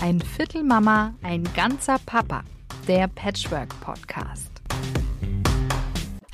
Ein Viertel Mama, ein ganzer Papa. Der Patchwork Podcast.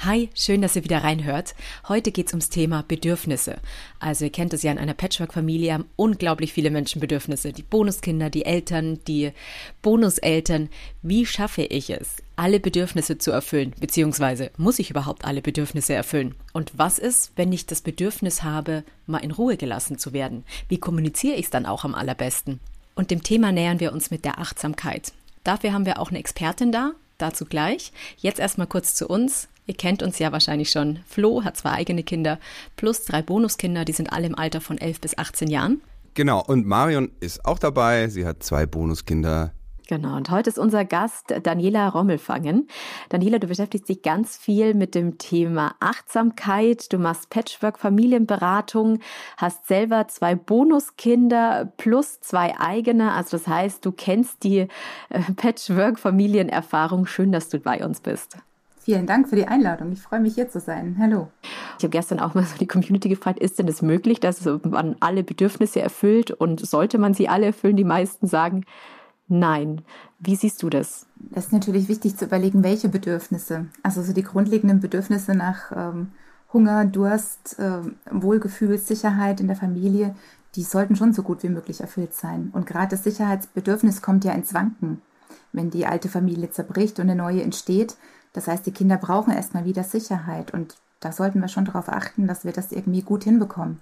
Hi, schön, dass ihr wieder reinhört. Heute geht es ums Thema Bedürfnisse. Also ihr kennt es ja, in einer Patchwork-Familie haben unglaublich viele Menschen Bedürfnisse. Die Bonuskinder, die Eltern, die Bonuseltern. Wie schaffe ich es, alle Bedürfnisse zu erfüllen? Beziehungsweise muss ich überhaupt alle Bedürfnisse erfüllen? Und was ist, wenn ich das Bedürfnis habe, mal in Ruhe gelassen zu werden? Wie kommuniziere ich es dann auch am allerbesten? Und dem Thema nähern wir uns mit der Achtsamkeit. Dafür haben wir auch eine Expertin da, dazu gleich. Jetzt erstmal kurz zu uns. Ihr kennt uns ja wahrscheinlich schon. Flo hat zwei eigene Kinder plus drei Bonuskinder, die sind alle im Alter von 11 bis 18 Jahren. Genau, und Marion ist auch dabei. Sie hat zwei Bonuskinder, Genau, und heute ist unser Gast Daniela Rommelfangen. Daniela, du beschäftigst dich ganz viel mit dem Thema Achtsamkeit. Du machst Patchwork Familienberatung, hast selber zwei Bonuskinder plus zwei eigene. Also das heißt, du kennst die äh, Patchwork Familienerfahrung. Schön, dass du bei uns bist. Vielen Dank für die Einladung. Ich freue mich hier zu sein. Hallo. Ich habe gestern auch mal so die Community gefragt, ist denn es das möglich, dass man alle Bedürfnisse erfüllt und sollte man sie alle erfüllen? Die meisten sagen, Nein. Wie siehst du das? Es ist natürlich wichtig zu überlegen, welche Bedürfnisse. Also so die grundlegenden Bedürfnisse nach ähm, Hunger, Durst, äh, Wohlgefühl, Sicherheit in der Familie, die sollten schon so gut wie möglich erfüllt sein. Und gerade das Sicherheitsbedürfnis kommt ja ins Wanken, wenn die alte Familie zerbricht und eine neue entsteht. Das heißt, die Kinder brauchen erstmal wieder Sicherheit. Und da sollten wir schon darauf achten, dass wir das irgendwie gut hinbekommen.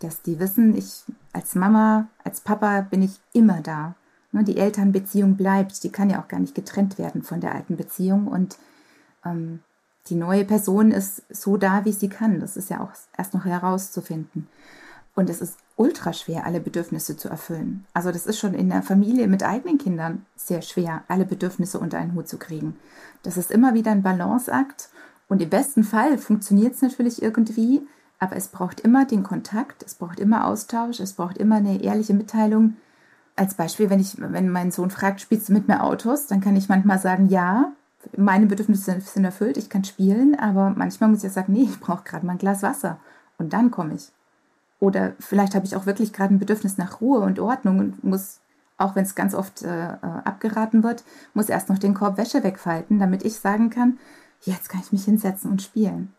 Dass die wissen, ich als Mama, als Papa bin ich immer da. Ne, die Elternbeziehung bleibt, die kann ja auch gar nicht getrennt werden von der alten Beziehung und ähm, die neue Person ist so da, wie sie kann. Das ist ja auch erst noch herauszufinden. Und es ist ultra schwer, alle Bedürfnisse zu erfüllen. Also das ist schon in der Familie mit eigenen Kindern sehr schwer, alle Bedürfnisse unter einen Hut zu kriegen. Das ist immer wieder ein Balanceakt. Und im besten Fall funktioniert es natürlich irgendwie, aber es braucht immer den Kontakt, es braucht immer Austausch, es braucht immer eine ehrliche Mitteilung, als Beispiel, wenn ich, wenn mein Sohn fragt, spielst du mit mir Autos, dann kann ich manchmal sagen, ja, meine Bedürfnisse sind erfüllt, ich kann spielen, aber manchmal muss ich sagen, nee, ich brauche gerade mal ein Glas Wasser und dann komme ich. Oder vielleicht habe ich auch wirklich gerade ein Bedürfnis nach Ruhe und Ordnung und muss, auch wenn es ganz oft äh, äh, abgeraten wird, muss erst noch den Korb Wäsche wegfalten, damit ich sagen kann, jetzt kann ich mich hinsetzen und spielen.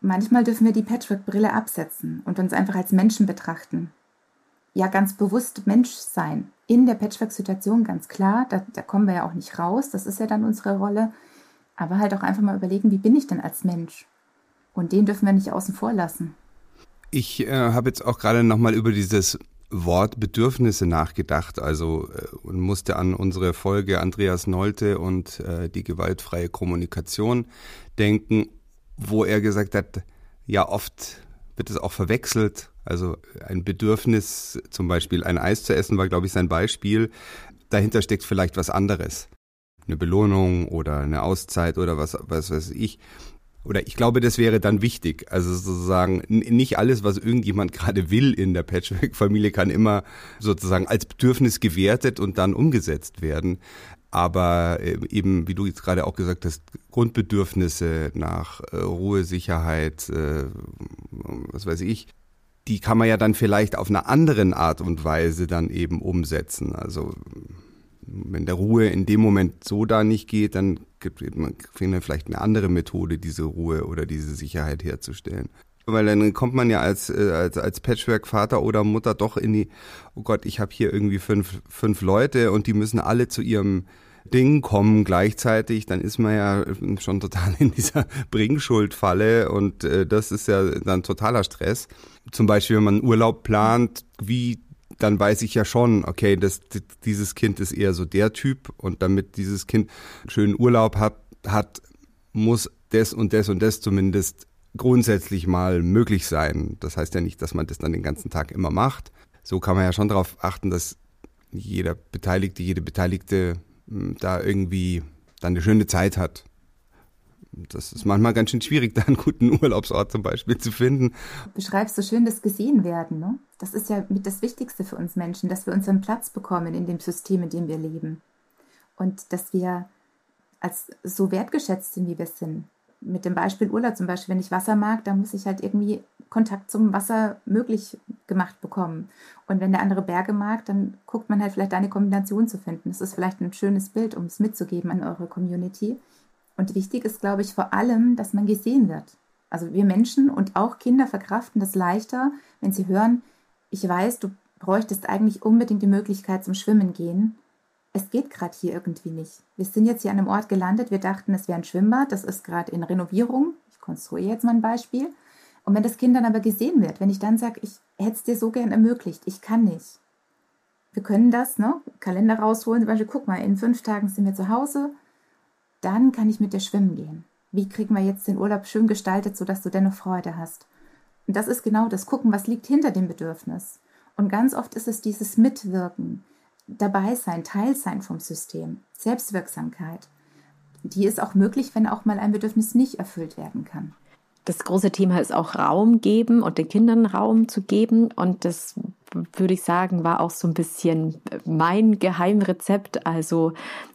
Manchmal dürfen wir die Patchwork-Brille absetzen und uns einfach als Menschen betrachten ja ganz bewusst Mensch sein. In der Patchwork-Situation ganz klar, da, da kommen wir ja auch nicht raus, das ist ja dann unsere Rolle. Aber halt auch einfach mal überlegen, wie bin ich denn als Mensch? Und den dürfen wir nicht außen vor lassen. Ich äh, habe jetzt auch gerade nochmal über dieses Wort Bedürfnisse nachgedacht, also äh, und musste an unsere Folge Andreas Nolte und äh, die gewaltfreie Kommunikation denken, wo er gesagt hat, ja oft wird es auch verwechselt also ein Bedürfnis, zum Beispiel ein Eis zu essen, war, glaube ich, sein Beispiel. Dahinter steckt vielleicht was anderes. Eine Belohnung oder eine Auszeit oder was, was weiß ich. Oder ich glaube, das wäre dann wichtig. Also sozusagen nicht alles, was irgendjemand gerade will in der Patchwork-Familie, kann immer sozusagen als Bedürfnis gewertet und dann umgesetzt werden. Aber äh, eben, wie du jetzt gerade auch gesagt hast, Grundbedürfnisse nach äh, Ruhe, Sicherheit, äh, was weiß ich, die kann man ja dann vielleicht auf eine andere Art und Weise dann eben umsetzen. Also wenn der Ruhe in dem Moment so da nicht geht, dann gibt man vielleicht eine andere Methode, diese Ruhe oder diese Sicherheit herzustellen. Weil dann kommt man ja als, äh, als, als Patchwork-Vater oder Mutter doch in die, oh Gott, ich habe hier irgendwie fünf, fünf Leute und die müssen alle zu ihrem Ding kommen gleichzeitig, dann ist man ja schon total in dieser Bringschuld-Falle und äh, das ist ja dann totaler Stress. Zum Beispiel, wenn man Urlaub plant, wie dann weiß ich ja schon, okay, das, dieses Kind ist eher so der Typ und damit dieses Kind einen schönen Urlaub hat, hat, muss das und das und das zumindest grundsätzlich mal möglich sein. Das heißt ja nicht, dass man das dann den ganzen Tag immer macht. So kann man ja schon darauf achten, dass jeder Beteiligte, jede Beteiligte da irgendwie dann eine schöne Zeit hat. Das ist manchmal ganz schön schwierig, da einen guten Urlaubsort zum Beispiel zu finden. Du beschreibst so schön das gesehen werden. Ne? Das ist ja mit das Wichtigste für uns Menschen, dass wir unseren Platz bekommen in dem System, in dem wir leben. Und dass wir als so wertgeschätzt sind, wie wir sind. mit dem Beispiel Urlaub zum Beispiel, wenn ich Wasser mag, dann muss ich halt irgendwie Kontakt zum Wasser möglich gemacht bekommen. Und wenn der andere Berge mag, dann guckt man halt vielleicht eine Kombination zu finden. Das ist vielleicht ein schönes Bild, um es mitzugeben an eure Community. Und wichtig ist, glaube ich, vor allem, dass man gesehen wird. Also wir Menschen und auch Kinder verkraften das leichter, wenn sie hören, ich weiß, du bräuchtest eigentlich unbedingt die Möglichkeit zum Schwimmen gehen. Es geht gerade hier irgendwie nicht. Wir sind jetzt hier an einem Ort gelandet, wir dachten, es wäre ein Schwimmbad, das ist gerade in Renovierung. Ich konstruiere jetzt mal ein Beispiel. Und wenn das Kind dann aber gesehen wird, wenn ich dann sage, ich hätte es dir so gern ermöglicht, ich kann nicht. Wir können das, ne? Kalender rausholen, zum Beispiel, guck mal, in fünf Tagen sind wir zu Hause, dann kann ich mit dir schwimmen gehen. Wie kriegen wir jetzt den Urlaub schön gestaltet, sodass du dennoch Freude hast? Und das ist genau das Gucken, was liegt hinter dem Bedürfnis. Und ganz oft ist es dieses Mitwirken, dabei sein, Teil sein vom System, Selbstwirksamkeit. Die ist auch möglich, wenn auch mal ein Bedürfnis nicht erfüllt werden kann das große Thema ist auch Raum geben und den Kindern Raum zu geben. Und das würde ich sagen, war auch so ein bisschen mein Geheimrezept. Also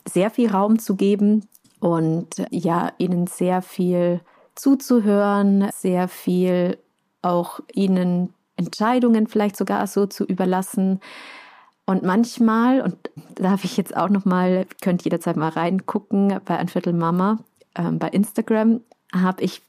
sehr viel Raum zu geben und ja, ihnen sehr viel zuzuhören, sehr viel auch ihnen Entscheidungen vielleicht sogar so zu überlassen. Und manchmal, und darf ich jetzt auch noch mal, könnt jederzeit mal reingucken bei ein Viertel Mama äh, bei Instagram, habe ich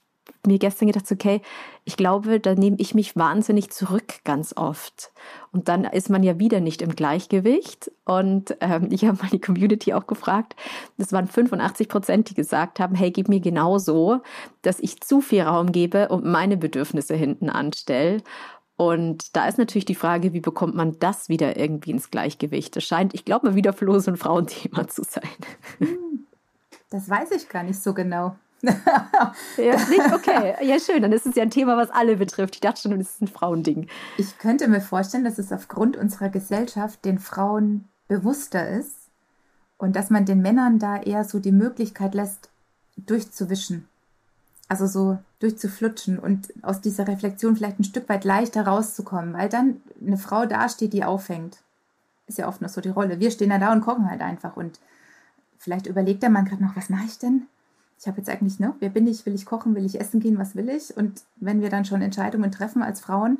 mir gestern gedacht, okay, ich glaube, da nehme ich mich wahnsinnig zurück ganz oft. Und dann ist man ja wieder nicht im Gleichgewicht. Und ähm, ich habe mal die Community auch gefragt. Das waren 85 Prozent, die gesagt haben, hey, gib mir genauso, dass ich zu viel Raum gebe und meine Bedürfnisse hinten anstelle. Und da ist natürlich die Frage, wie bekommt man das wieder irgendwie ins Gleichgewicht? Das scheint, ich glaube mal, wieder floh so ein Frauenthema zu sein. Hm, das weiß ich gar nicht so genau ja, nicht? Okay, ja schön. Dann ist es ja ein Thema, was alle betrifft. Ich dachte schon, das ist ein Frauending. Ich könnte mir vorstellen, dass es aufgrund unserer Gesellschaft den Frauen bewusster ist und dass man den Männern da eher so die Möglichkeit lässt, durchzuwischen. Also so durchzuflutschen und aus dieser Reflexion vielleicht ein Stück weit leichter rauszukommen, weil dann eine Frau dasteht, die aufhängt. Ist ja oft noch so die Rolle. Wir stehen da da und kochen halt einfach und vielleicht überlegt der Mann gerade noch, was mache ich denn? Ich habe jetzt eigentlich, ne, wer bin ich, will ich kochen, will ich essen gehen, was will ich? Und wenn wir dann schon Entscheidungen treffen als Frauen,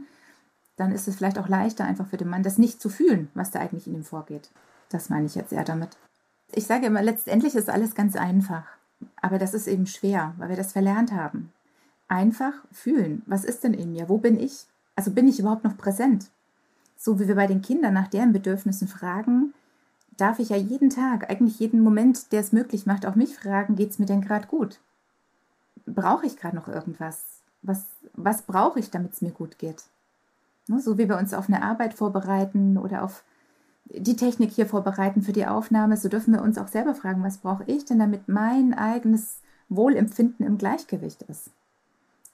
dann ist es vielleicht auch leichter einfach für den Mann, das nicht zu fühlen, was da eigentlich in ihm vorgeht. Das meine ich jetzt eher damit. Ich sage immer, letztendlich ist alles ganz einfach. Aber das ist eben schwer, weil wir das verlernt haben. Einfach fühlen. Was ist denn in mir? Wo bin ich? Also bin ich überhaupt noch präsent? So wie wir bei den Kindern nach deren Bedürfnissen fragen, darf ich ja jeden Tag, eigentlich jeden Moment, der es möglich macht, auch mich fragen, geht es mir denn gerade gut? Brauche ich gerade noch irgendwas? Was, was brauche ich, damit es mir gut geht? Ne, so wie wir uns auf eine Arbeit vorbereiten oder auf die Technik hier vorbereiten für die Aufnahme, so dürfen wir uns auch selber fragen, was brauche ich denn, damit mein eigenes Wohlempfinden im Gleichgewicht ist?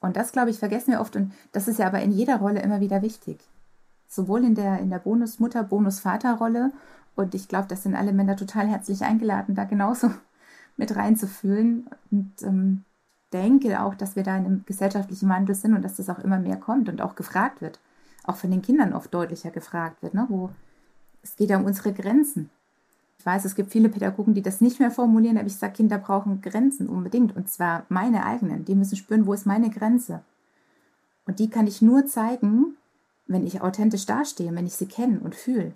Und das, glaube ich, vergessen wir oft und das ist ja aber in jeder Rolle immer wieder wichtig. Sowohl in der, in der Bonusmutter, Bonusvaterrolle und ich glaube, das sind alle Männer total herzlich eingeladen, da genauso mit reinzufühlen. Und ähm, denke auch, dass wir da in einem gesellschaftlichen Wandel sind und dass das auch immer mehr kommt und auch gefragt wird. Auch von den Kindern oft deutlicher gefragt wird, ne? wo es geht ja um unsere Grenzen. Ich weiß, es gibt viele Pädagogen, die das nicht mehr formulieren, aber ich sage, Kinder brauchen Grenzen unbedingt. Und zwar meine eigenen. Die müssen spüren, wo ist meine Grenze. Und die kann ich nur zeigen, wenn ich authentisch dastehe, wenn ich sie kenne und fühle.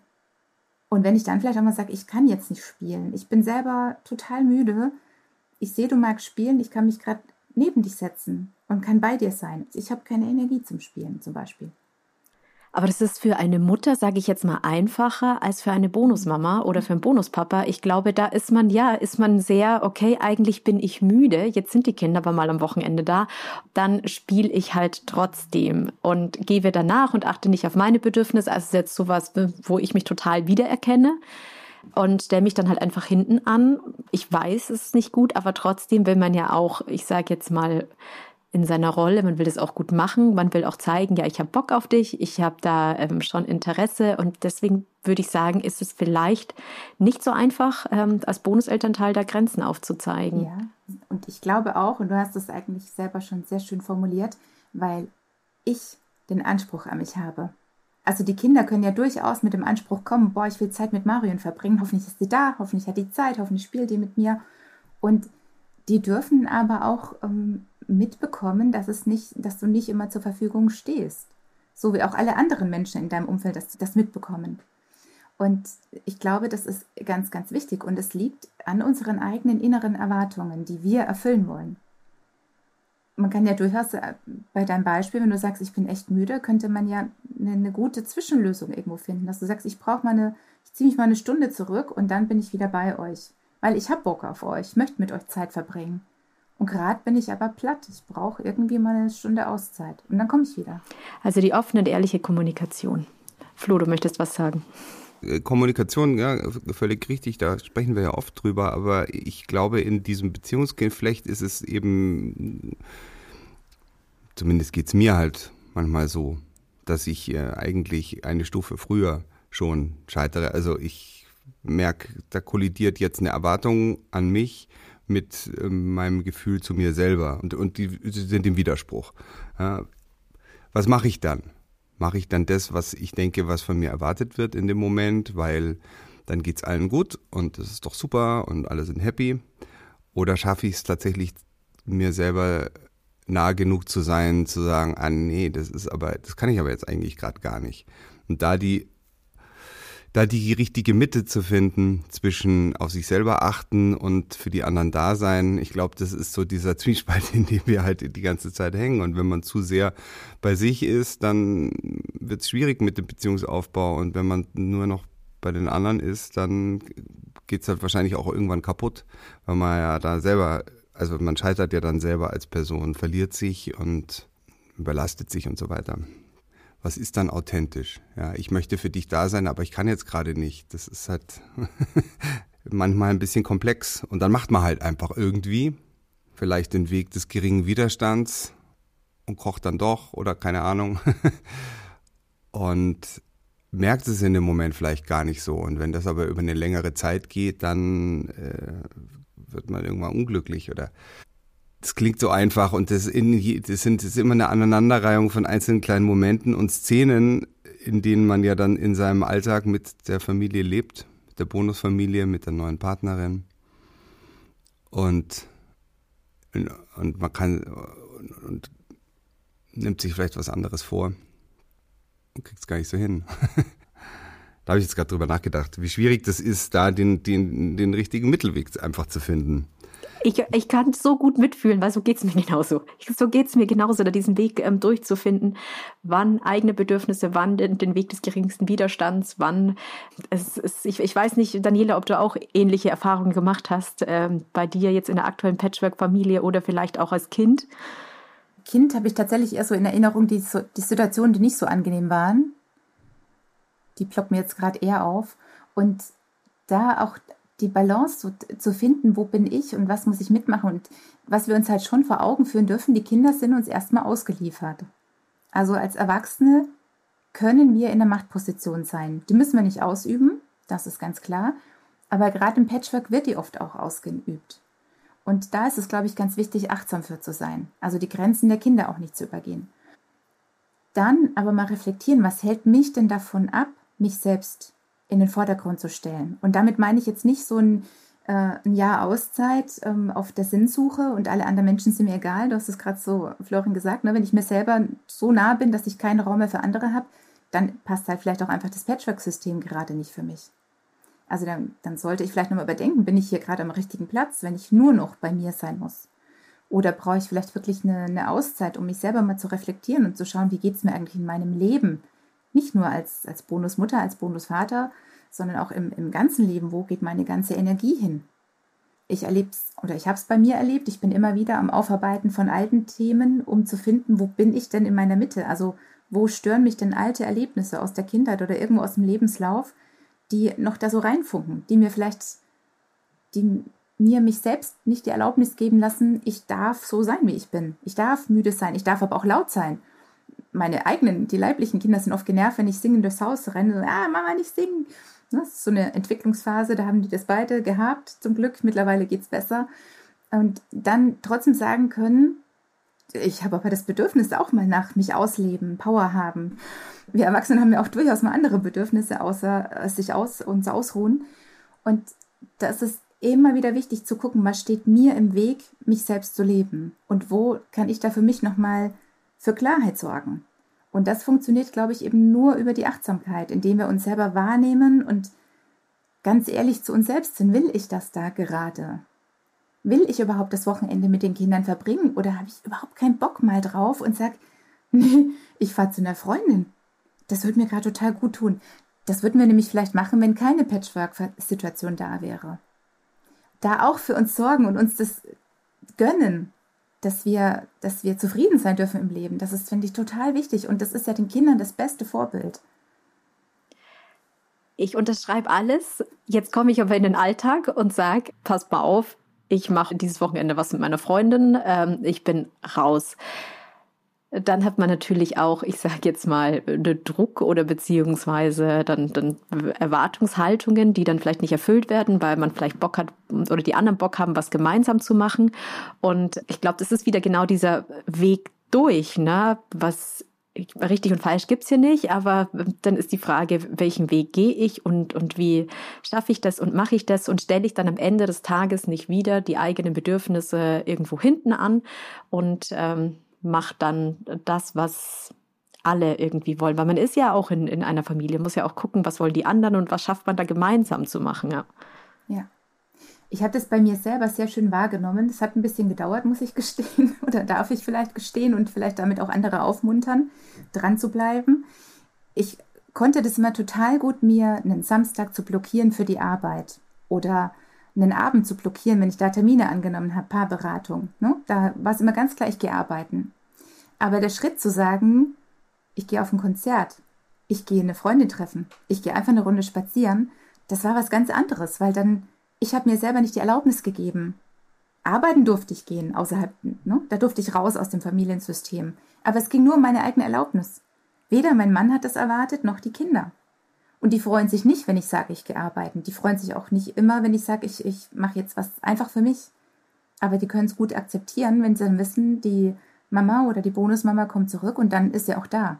Und wenn ich dann vielleicht auch mal sage, ich kann jetzt nicht spielen, ich bin selber total müde, ich sehe, du magst spielen, ich kann mich gerade neben dich setzen und kann bei dir sein. Ich habe keine Energie zum Spielen zum Beispiel. Aber das ist für eine Mutter, sage ich jetzt mal, einfacher als für eine Bonusmama oder für einen Bonuspapa. Ich glaube, da ist man, ja, ist man sehr, okay, eigentlich bin ich müde, jetzt sind die Kinder aber mal am Wochenende da, dann spiele ich halt trotzdem und gebe danach und achte nicht auf meine Bedürfnisse. Also jetzt sowas, wo ich mich total wiedererkenne und stelle mich dann halt einfach hinten an. Ich weiß, es ist nicht gut, aber trotzdem will man ja auch, ich sage jetzt mal, in seiner Rolle, man will das auch gut machen, man will auch zeigen, ja, ich habe Bock auf dich, ich habe da ähm, schon Interesse und deswegen würde ich sagen, ist es vielleicht nicht so einfach, ähm, als Bonuselternteil da Grenzen aufzuzeigen. Ja, und ich glaube auch, und du hast es eigentlich selber schon sehr schön formuliert, weil ich den Anspruch an mich habe. Also die Kinder können ja durchaus mit dem Anspruch kommen, boah, ich will Zeit mit Marion verbringen, hoffentlich ist sie da, hoffentlich hat die Zeit, hoffentlich spielt die mit mir. Und die dürfen aber auch ähm, mitbekommen, dass es nicht, dass du nicht immer zur Verfügung stehst. So wie auch alle anderen Menschen in deinem Umfeld das, das mitbekommen. Und ich glaube, das ist ganz, ganz wichtig. Und es liegt an unseren eigenen inneren Erwartungen, die wir erfüllen wollen. Man kann ja durchaus äh, bei deinem Beispiel, wenn du sagst, ich bin echt müde, könnte man ja eine, eine gute Zwischenlösung irgendwo finden, dass du sagst, ich brauche mal eine, ich ziehe mich mal eine Stunde zurück und dann bin ich wieder bei euch, weil ich habe Bock auf euch, möchte mit euch Zeit verbringen. Und gerade bin ich aber platt. Ich brauche irgendwie mal eine Stunde Auszeit. Und dann komme ich wieder. Also die offene und ehrliche Kommunikation. Flo, du möchtest was sagen. Äh, Kommunikation, ja, völlig richtig, da sprechen wir ja oft drüber, aber ich glaube, in diesem Beziehungsgeflecht ist es eben, zumindest geht es mir halt manchmal so, dass ich äh, eigentlich eine Stufe früher schon scheitere. Also ich merke, da kollidiert jetzt eine Erwartung an mich mit äh, meinem Gefühl zu mir selber und, und die sind im Widerspruch. Was mache ich dann? mache ich dann das, was ich denke, was von mir erwartet wird in dem Moment, weil dann geht es allen gut und es ist doch super und alle sind happy. Oder schaffe ich es tatsächlich, mir selber nah genug zu sein, zu sagen, ah nee, das ist aber, das kann ich aber jetzt eigentlich gerade gar nicht. Und da die da die richtige Mitte zu finden zwischen auf sich selber achten und für die anderen da sein. Ich glaube, das ist so dieser Zwiespalt, in dem wir halt die ganze Zeit hängen. Und wenn man zu sehr bei sich ist, dann wird es schwierig mit dem Beziehungsaufbau. Und wenn man nur noch bei den anderen ist, dann geht es halt wahrscheinlich auch irgendwann kaputt, weil man ja da selber, also man scheitert ja dann selber als Person, verliert sich und überlastet sich und so weiter was ist dann authentisch? Ja, ich möchte für dich da sein, aber ich kann jetzt gerade nicht. Das ist halt manchmal ein bisschen komplex. Und dann macht man halt einfach irgendwie vielleicht den Weg des geringen Widerstands und kocht dann doch oder keine Ahnung. und merkt es in dem Moment vielleicht gar nicht so. Und wenn das aber über eine längere Zeit geht, dann äh, wird man irgendwann unglücklich oder das klingt so einfach und das, in, das, sind, das ist immer eine Aneinanderreihung von einzelnen kleinen Momenten und Szenen, in denen man ja dann in seinem Alltag mit der Familie lebt, mit der Bonusfamilie, mit der neuen Partnerin. Und, und man kann und, und nimmt sich vielleicht was anderes vor und kriegt es gar nicht so hin. da habe ich jetzt gerade drüber nachgedacht, wie schwierig das ist, da den, den, den richtigen Mittelweg einfach zu finden. Ich, ich kann so gut mitfühlen, weil so geht es mir genauso. So geht es mir genauso, da diesen Weg ähm, durchzufinden, wann eigene Bedürfnisse, wann den, den Weg des geringsten Widerstands, wann es, es ich, ich weiß nicht, Daniela, ob du auch ähnliche Erfahrungen gemacht hast, ähm, bei dir jetzt in der aktuellen Patchwork-Familie oder vielleicht auch als Kind. Kind habe ich tatsächlich eher so in Erinnerung die, die Situationen, die nicht so angenehm waren. Die ploppen jetzt gerade eher auf. Und da auch die Balance zu, zu finden, wo bin ich und was muss ich mitmachen. Und was wir uns halt schon vor Augen führen dürfen, die Kinder sind uns erstmal ausgeliefert. Also als Erwachsene können wir in der Machtposition sein. Die müssen wir nicht ausüben, das ist ganz klar. Aber gerade im Patchwork wird die oft auch ausgeübt. Und da ist es, glaube ich, ganz wichtig, achtsam für zu sein. Also die Grenzen der Kinder auch nicht zu übergehen. Dann aber mal reflektieren, was hält mich denn davon ab, mich selbst in den Vordergrund zu stellen. Und damit meine ich jetzt nicht so ein, äh, ein Jahr Auszeit ähm, auf der Sinnsuche und alle anderen Menschen sind mir egal. Du hast es gerade so, Florian, gesagt, ne? wenn ich mir selber so nah bin, dass ich keinen Raum mehr für andere habe, dann passt halt vielleicht auch einfach das Patchwork-System gerade nicht für mich. Also dann, dann sollte ich vielleicht nochmal überdenken, bin ich hier gerade am richtigen Platz, wenn ich nur noch bei mir sein muss? Oder brauche ich vielleicht wirklich eine, eine Auszeit, um mich selber mal zu reflektieren und zu schauen, wie geht es mir eigentlich in meinem Leben? Nicht nur als, als Bonusmutter, als Bonusvater, sondern auch im, im ganzen Leben, wo geht meine ganze Energie hin? Ich erlebe es oder ich habe es bei mir erlebt. Ich bin immer wieder am Aufarbeiten von alten Themen, um zu finden, wo bin ich denn in meiner Mitte? Also wo stören mich denn alte Erlebnisse aus der Kindheit oder irgendwo aus dem Lebenslauf, die noch da so reinfunken, die mir vielleicht, die mir mich selbst nicht die Erlaubnis geben lassen, ich darf so sein, wie ich bin. Ich darf müde sein, ich darf aber auch laut sein meine eigenen, die leiblichen Kinder sind oft genervt, wenn ich singend durchs Haus renne. Ah, Mama, nicht singen. Das ist so eine Entwicklungsphase, da haben die das beide gehabt. Zum Glück, mittlerweile geht es besser. Und dann trotzdem sagen können, ich habe aber das Bedürfnis auch mal nach mich ausleben, Power haben. Wir Erwachsene haben ja auch durchaus mal andere Bedürfnisse, außer sich aus, uns ausruhen. Und das ist immer wieder wichtig zu gucken, was steht mir im Weg, mich selbst zu leben und wo kann ich da für mich nochmal für Klarheit sorgen. Und das funktioniert, glaube ich, eben nur über die Achtsamkeit, indem wir uns selber wahrnehmen und ganz ehrlich zu uns selbst sind. Will ich das da gerade? Will ich überhaupt das Wochenende mit den Kindern verbringen oder habe ich überhaupt keinen Bock mal drauf und sage, nee, ich fahre zu einer Freundin. Das würde mir gerade total gut tun. Das würden wir nämlich vielleicht machen, wenn keine Patchwork-Situation da wäre. Da auch für uns sorgen und uns das gönnen, dass wir, dass wir zufrieden sein dürfen im Leben. Das ist, finde ich, total wichtig. Und das ist ja den Kindern das beste Vorbild. Ich unterschreibe alles. Jetzt komme ich aber in den Alltag und sage, pass mal auf, ich mache dieses Wochenende was mit meiner Freundin, ähm, ich bin raus. Dann hat man natürlich auch, ich sage jetzt mal, Druck oder beziehungsweise dann, dann Erwartungshaltungen, die dann vielleicht nicht erfüllt werden, weil man vielleicht Bock hat oder die anderen Bock haben, was gemeinsam zu machen. Und ich glaube, das ist wieder genau dieser Weg durch, ne? Was richtig und falsch gibt's hier nicht, aber dann ist die Frage, welchen Weg gehe ich und, und wie schaffe ich das und mache ich das und stelle ich dann am Ende des Tages nicht wieder die eigenen Bedürfnisse irgendwo hinten an und ähm, macht dann das, was alle irgendwie wollen. Weil man ist ja auch in, in einer Familie, muss ja auch gucken, was wollen die anderen und was schafft man da gemeinsam zu machen. Ja. ja. Ich habe das bei mir selber sehr schön wahrgenommen. Es hat ein bisschen gedauert, muss ich gestehen. Oder darf ich vielleicht gestehen und vielleicht damit auch andere aufmuntern, dran zu bleiben. Ich konnte das immer total gut, mir einen Samstag zu blockieren für die Arbeit. Oder einen Abend zu blockieren, wenn ich da Termine angenommen habe, Paarberatung. Ne? Da war es immer ganz klar, ich gehe arbeiten. Aber der Schritt zu sagen, ich gehe auf ein Konzert, ich gehe eine Freundin treffen, ich gehe einfach eine Runde spazieren, das war was ganz anderes, weil dann, ich habe mir selber nicht die Erlaubnis gegeben. Arbeiten durfte ich gehen, außerhalb, ne? da durfte ich raus aus dem Familiensystem. Aber es ging nur um meine eigene Erlaubnis. Weder mein Mann hat das erwartet, noch die Kinder. Und die freuen sich nicht, wenn ich sage, ich gehe arbeiten. Die freuen sich auch nicht immer, wenn ich sage, ich, ich mache jetzt was einfach für mich. Aber die können es gut akzeptieren, wenn sie dann wissen, die Mama oder die Bonusmama kommt zurück und dann ist sie auch da.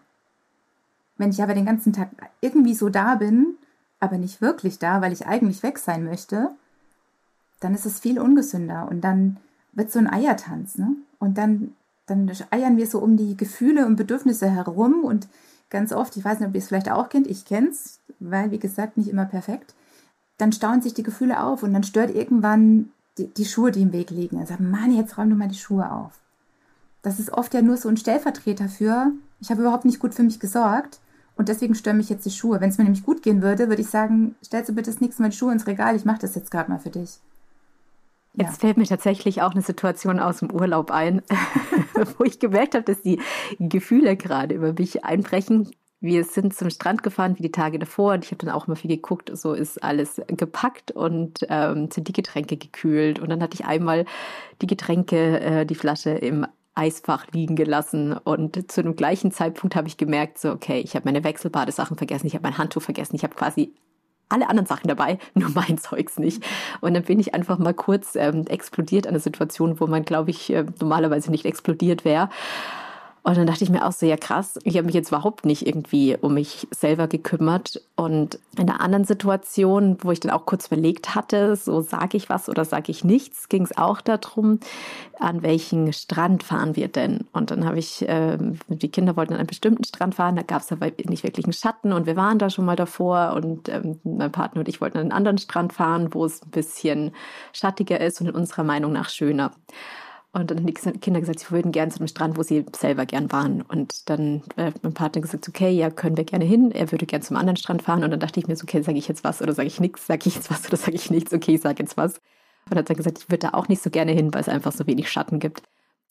Wenn ich aber den ganzen Tag irgendwie so da bin, aber nicht wirklich da, weil ich eigentlich weg sein möchte, dann ist es viel ungesünder und dann wird so ein Eiertanz, ne? Und dann, dann eiern wir so um die Gefühle und Bedürfnisse herum und ganz oft, ich weiß nicht, ob ihr es vielleicht auch kennt, ich kenne es, weil, wie gesagt, nicht immer perfekt, dann stauen sich die Gefühle auf und dann stört irgendwann die, die Schuhe, die im Weg liegen. Dann sagt Mann, jetzt räum du mal die Schuhe auf. Das ist oft ja nur so ein Stellvertreter für, ich habe überhaupt nicht gut für mich gesorgt und deswegen stören mich jetzt die Schuhe. Wenn es mir nämlich gut gehen würde, würde ich sagen, stellst du bitte das nächste Mal die Schuhe ins Regal, ich mache das jetzt gerade mal für dich. Ja. Jetzt fällt mir tatsächlich auch eine Situation aus dem Urlaub ein, wo ich gemerkt habe, dass die Gefühle gerade über mich einbrechen. Wir sind zum Strand gefahren wie die Tage davor und ich habe dann auch immer viel geguckt, so ist alles gepackt und ähm, sind die Getränke gekühlt. Und dann hatte ich einmal die Getränke, äh, die Flasche im Eisfach liegen gelassen und zu dem gleichen Zeitpunkt habe ich gemerkt, so okay, ich habe meine Wechselbadesachen vergessen, ich habe mein Handtuch vergessen, ich habe quasi alle anderen Sachen dabei, nur mein Zeugs nicht. Und dann bin ich einfach mal kurz ähm, explodiert an einer Situation, wo man, glaube ich, äh, normalerweise nicht explodiert wäre. Und dann dachte ich mir auch so, ja krass, ich habe mich jetzt überhaupt nicht irgendwie um mich selber gekümmert. Und in einer anderen Situation, wo ich dann auch kurz überlegt hatte, so sage ich was oder sage ich nichts, ging es auch darum, an welchen Strand fahren wir denn? Und dann habe ich, äh, die Kinder wollten an einen bestimmten Strand fahren, da gab es aber nicht wirklich einen Schatten und wir waren da schon mal davor und ähm, mein Partner und ich wollten an einen anderen Strand fahren, wo es ein bisschen schattiger ist und in unserer Meinung nach schöner. Und dann haben die Kinder gesagt, sie würden gerne zu dem Strand, wo sie selber gern waren. Und dann hat mein Partner gesagt, okay, ja, können wir gerne hin. Er würde gerne zum anderen Strand fahren. Und dann dachte ich mir so, okay, sage ich jetzt was oder sage ich nichts? Sage ich jetzt was oder sage ich nichts? Okay, ich sage jetzt was. Und dann hat er gesagt, ich würde da auch nicht so gerne hin, weil es einfach so wenig Schatten gibt.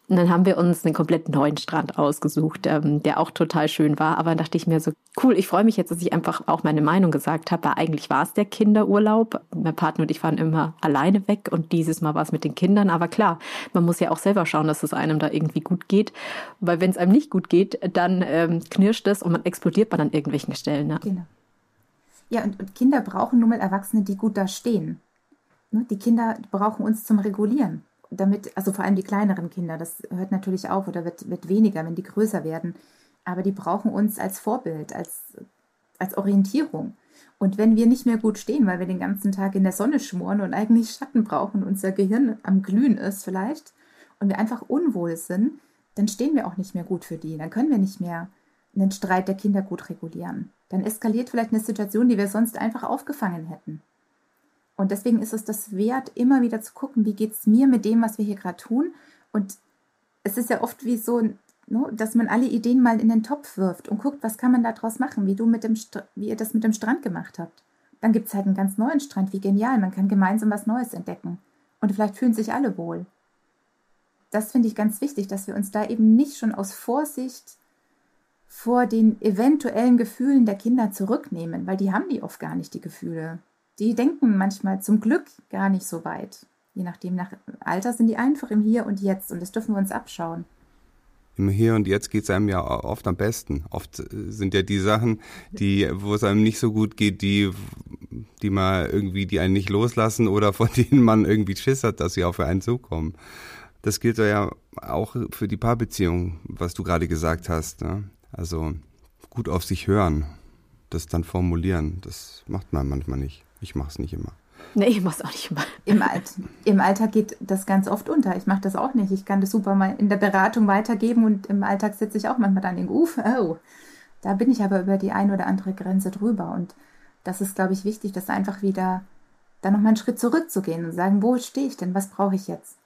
Und dann haben wir uns einen komplett neuen Strand ausgesucht, ähm, der auch total schön war. Aber dann dachte ich mir so, cool, ich freue mich jetzt, dass ich einfach auch meine Meinung gesagt habe, weil eigentlich war es der Kinderurlaub. Mein Partner und ich waren immer alleine weg und dieses Mal war es mit den Kindern. Aber klar, man muss ja auch selber schauen, dass es einem da irgendwie gut geht. Weil wenn es einem nicht gut geht, dann ähm, knirscht es und man explodiert man an irgendwelchen Stellen. Ne? Genau. Ja, und, und Kinder brauchen nun mal Erwachsene, die gut da stehen. Ne, die Kinder brauchen uns zum Regulieren damit, also vor allem die kleineren Kinder, das hört natürlich auf oder wird, wird weniger, wenn die größer werden. Aber die brauchen uns als Vorbild, als, als Orientierung. Und wenn wir nicht mehr gut stehen, weil wir den ganzen Tag in der Sonne schmoren und eigentlich Schatten brauchen, unser Gehirn am Glühen ist vielleicht, und wir einfach unwohl sind, dann stehen wir auch nicht mehr gut für die. Dann können wir nicht mehr einen Streit der Kinder gut regulieren. Dann eskaliert vielleicht eine Situation, die wir sonst einfach aufgefangen hätten. Und deswegen ist es das wert, immer wieder zu gucken, wie geht es mir mit dem, was wir hier gerade tun. Und es ist ja oft wie so, ne, dass man alle Ideen mal in den Topf wirft und guckt, was kann man daraus machen, wie, du mit dem wie ihr das mit dem Strand gemacht habt. Dann gibt es halt einen ganz neuen Strand, wie genial, man kann gemeinsam was Neues entdecken. Und vielleicht fühlen sich alle wohl. Das finde ich ganz wichtig, dass wir uns da eben nicht schon aus Vorsicht vor den eventuellen Gefühlen der Kinder zurücknehmen, weil die haben die oft gar nicht, die Gefühle die denken manchmal zum Glück gar nicht so weit. Je nachdem, nach Alter sind die einfach im Hier und Jetzt und das dürfen wir uns abschauen. Im Hier und Jetzt geht es einem ja oft am besten. Oft äh, sind ja die Sachen, die, wo es einem nicht so gut geht, die, die mal irgendwie, die einen nicht loslassen oder von denen man irgendwie Schiss hat, dass sie auf einen zukommen. Das gilt ja auch für die Paarbeziehung, was du gerade gesagt hast. Ne? Also gut auf sich hören, das dann formulieren, das macht man manchmal nicht. Ich mache es nicht immer. Nee, ich mache es auch nicht immer. Im, Alt, Im Alltag geht das ganz oft unter. Ich mache das auch nicht. Ich kann das super mal in der Beratung weitergeben und im Alltag sitze ich auch manchmal dann in Uf, oh, da bin ich aber über die eine oder andere Grenze drüber. Und das ist, glaube ich, wichtig, das einfach wieder dann nochmal einen Schritt zurückzugehen und sagen, wo stehe ich denn? Was brauche ich jetzt?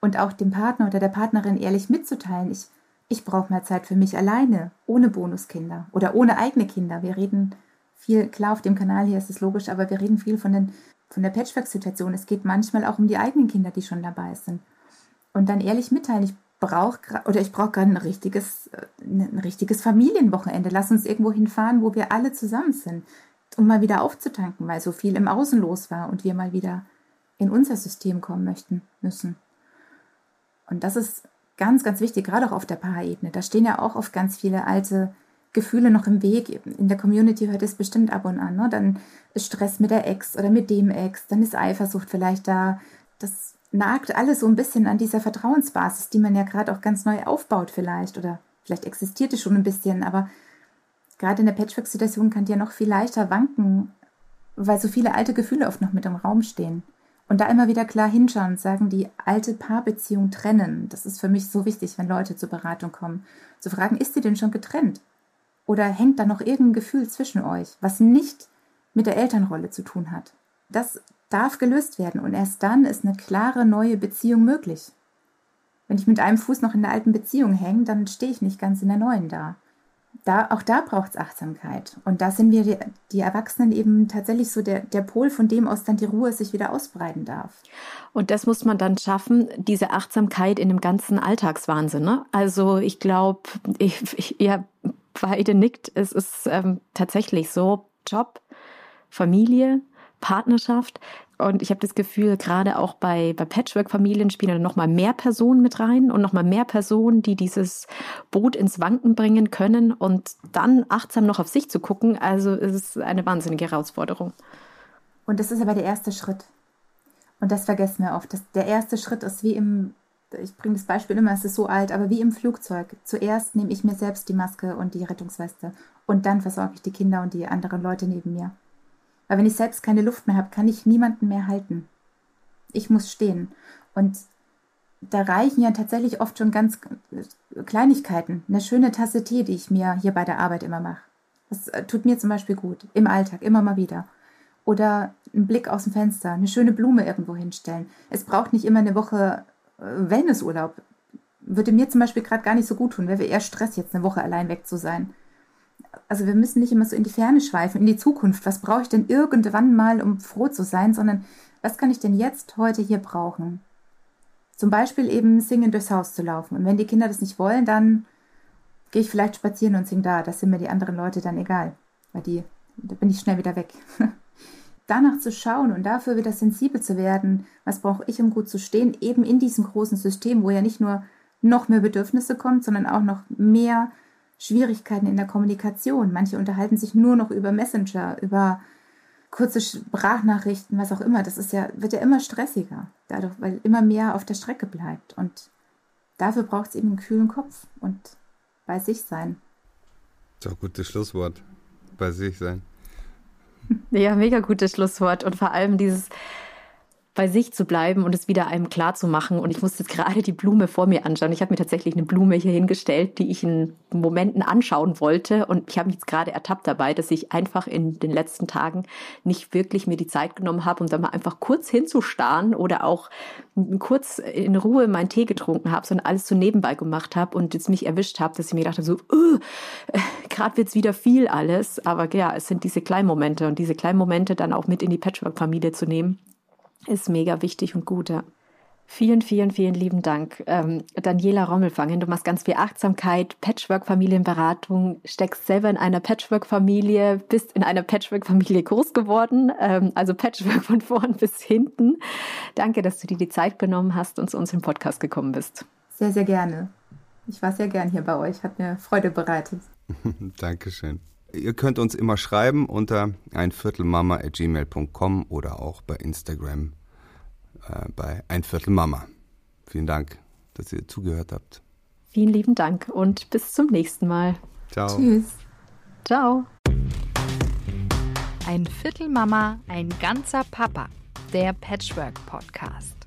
Und auch dem Partner oder der Partnerin ehrlich mitzuteilen, ich, ich brauche mehr Zeit für mich alleine, ohne Bonuskinder oder ohne eigene Kinder. Wir reden viel, klar, auf dem Kanal hier ist es logisch, aber wir reden viel von, den, von der Patchwork-Situation. Es geht manchmal auch um die eigenen Kinder, die schon dabei sind. Und dann ehrlich mitteilen, ich brauche oder gerade ein richtiges, äh, ein richtiges Familienwochenende. Lass uns irgendwo hinfahren, wo wir alle zusammen sind, um mal wieder aufzutanken, weil so viel im Außen los war und wir mal wieder in unser System kommen möchten müssen. Und das ist ganz, ganz wichtig, gerade auch auf der Paarebene. Da stehen ja auch oft ganz viele alte Gefühle noch im Weg. In der Community hört es bestimmt ab und an. Ne? Dann ist Stress mit der Ex oder mit dem Ex, dann ist Eifersucht vielleicht da. Das nagt alles so ein bisschen an dieser Vertrauensbasis, die man ja gerade auch ganz neu aufbaut vielleicht. Oder vielleicht existiert es schon ein bisschen, aber gerade in der Patchwork-Situation kann die ja noch viel leichter wanken, weil so viele alte Gefühle oft noch mit im Raum stehen. Und da immer wieder klar hinschauen und sagen, die alte Paarbeziehung trennen. Das ist für mich so wichtig, wenn Leute zur Beratung kommen. Zu fragen, ist sie denn schon getrennt? Oder hängt da noch irgendein Gefühl zwischen euch, was nicht mit der Elternrolle zu tun hat? Das darf gelöst werden und erst dann ist eine klare neue Beziehung möglich. Wenn ich mit einem Fuß noch in der alten Beziehung hänge, dann stehe ich nicht ganz in der neuen da. Da, auch da braucht es Achtsamkeit. Und da sind wir, die, die, Erwachsenen, eben tatsächlich so der, der Pol, von dem aus dann die Ruhe sich wieder ausbreiten darf. Und das muss man dann schaffen, diese Achtsamkeit in dem ganzen Alltagswahnsinn. Ne? Also ich glaube, ihr beide nickt. Es ist ähm, tatsächlich so, Job, Familie, Partnerschaft. Und ich habe das Gefühl, gerade auch bei, bei Patchwork-Familien spielen dann nochmal mehr Personen mit rein und nochmal mehr Personen, die dieses Boot ins Wanken bringen können und dann achtsam noch auf sich zu gucken. Also es ist eine wahnsinnige Herausforderung. Und das ist aber der erste Schritt. Und das vergessen wir oft. Das, der erste Schritt ist wie im ich bringe das Beispiel immer, es ist so alt, aber wie im Flugzeug. Zuerst nehme ich mir selbst die Maske und die Rettungsweste und dann versorge ich die Kinder und die anderen Leute neben mir. Weil wenn ich selbst keine Luft mehr habe, kann ich niemanden mehr halten. Ich muss stehen. Und da reichen ja tatsächlich oft schon ganz Kleinigkeiten. Eine schöne Tasse Tee, die ich mir hier bei der Arbeit immer mache. Das äh, tut mir zum Beispiel gut. Im Alltag, immer mal wieder. Oder ein Blick aus dem Fenster, eine schöne Blume irgendwo hinstellen. Es braucht nicht immer eine Woche Wellnessurlaub würde mir zum Beispiel gerade gar nicht so gut tun. Wäre eher Stress, jetzt eine Woche allein weg zu sein. Also wir müssen nicht immer so in die Ferne schweifen, in die Zukunft. Was brauche ich denn irgendwann mal, um froh zu sein, sondern was kann ich denn jetzt, heute hier brauchen? Zum Beispiel eben singen durchs Haus zu laufen. Und wenn die Kinder das nicht wollen, dann gehe ich vielleicht spazieren und sing da. Das sind mir die anderen Leute dann egal. Weil die, da bin ich schnell wieder weg. danach zu schauen und dafür wieder sensibel zu werden, was brauche ich, um gut zu stehen, eben in diesem großen System, wo ja nicht nur noch mehr Bedürfnisse kommt, sondern auch noch mehr Schwierigkeiten in der Kommunikation. Manche unterhalten sich nur noch über Messenger, über kurze Sprachnachrichten, was auch immer. Das ist ja, wird ja immer stressiger, dadurch, weil immer mehr auf der Strecke bleibt. Und dafür braucht es eben einen kühlen Kopf und bei sich sein. Ein gutes Schlusswort. Bei sich sein. Ja, mega gutes Schlusswort. Und vor allem dieses bei sich zu bleiben und es wieder einem klar zu machen. Und ich musste jetzt gerade die Blume vor mir anschauen. Ich habe mir tatsächlich eine Blume hier hingestellt, die ich in Momenten anschauen wollte. Und ich habe mich jetzt gerade ertappt dabei, dass ich einfach in den letzten Tagen nicht wirklich mir die Zeit genommen habe, um da mal einfach kurz hinzustarren oder auch kurz in Ruhe meinen Tee getrunken habe, sondern alles so nebenbei gemacht habe und jetzt mich erwischt habe, dass ich mir gedacht habe, so, uh, gerade wird's wieder viel alles. Aber ja, es sind diese kleinen Momente und diese kleinen Momente dann auch mit in die Patchwork-Familie zu nehmen ist mega wichtig und gut, ja. Vielen, vielen, vielen lieben Dank. Ähm, Daniela Rommelfangen, du machst ganz viel Achtsamkeit, Patchwork-Familienberatung, steckst selber in einer Patchwork-Familie, bist in einer Patchwork-Familie groß geworden, ähm, also Patchwork von vorn bis hinten. Danke, dass du dir die Zeit genommen hast und zu uns im Podcast gekommen bist. Sehr, sehr gerne. Ich war sehr gern hier bei euch, hat mir Freude bereitet. Dankeschön. Ihr könnt uns immer schreiben unter einviertelmama.gmail.com oder auch bei Instagram äh, bei einviertelmama. Vielen Dank, dass ihr zugehört habt. Vielen lieben Dank und bis zum nächsten Mal. Ciao. Tschüss. Ciao. Ein Viertel Mama, ein ganzer Papa. Der Patchwork Podcast.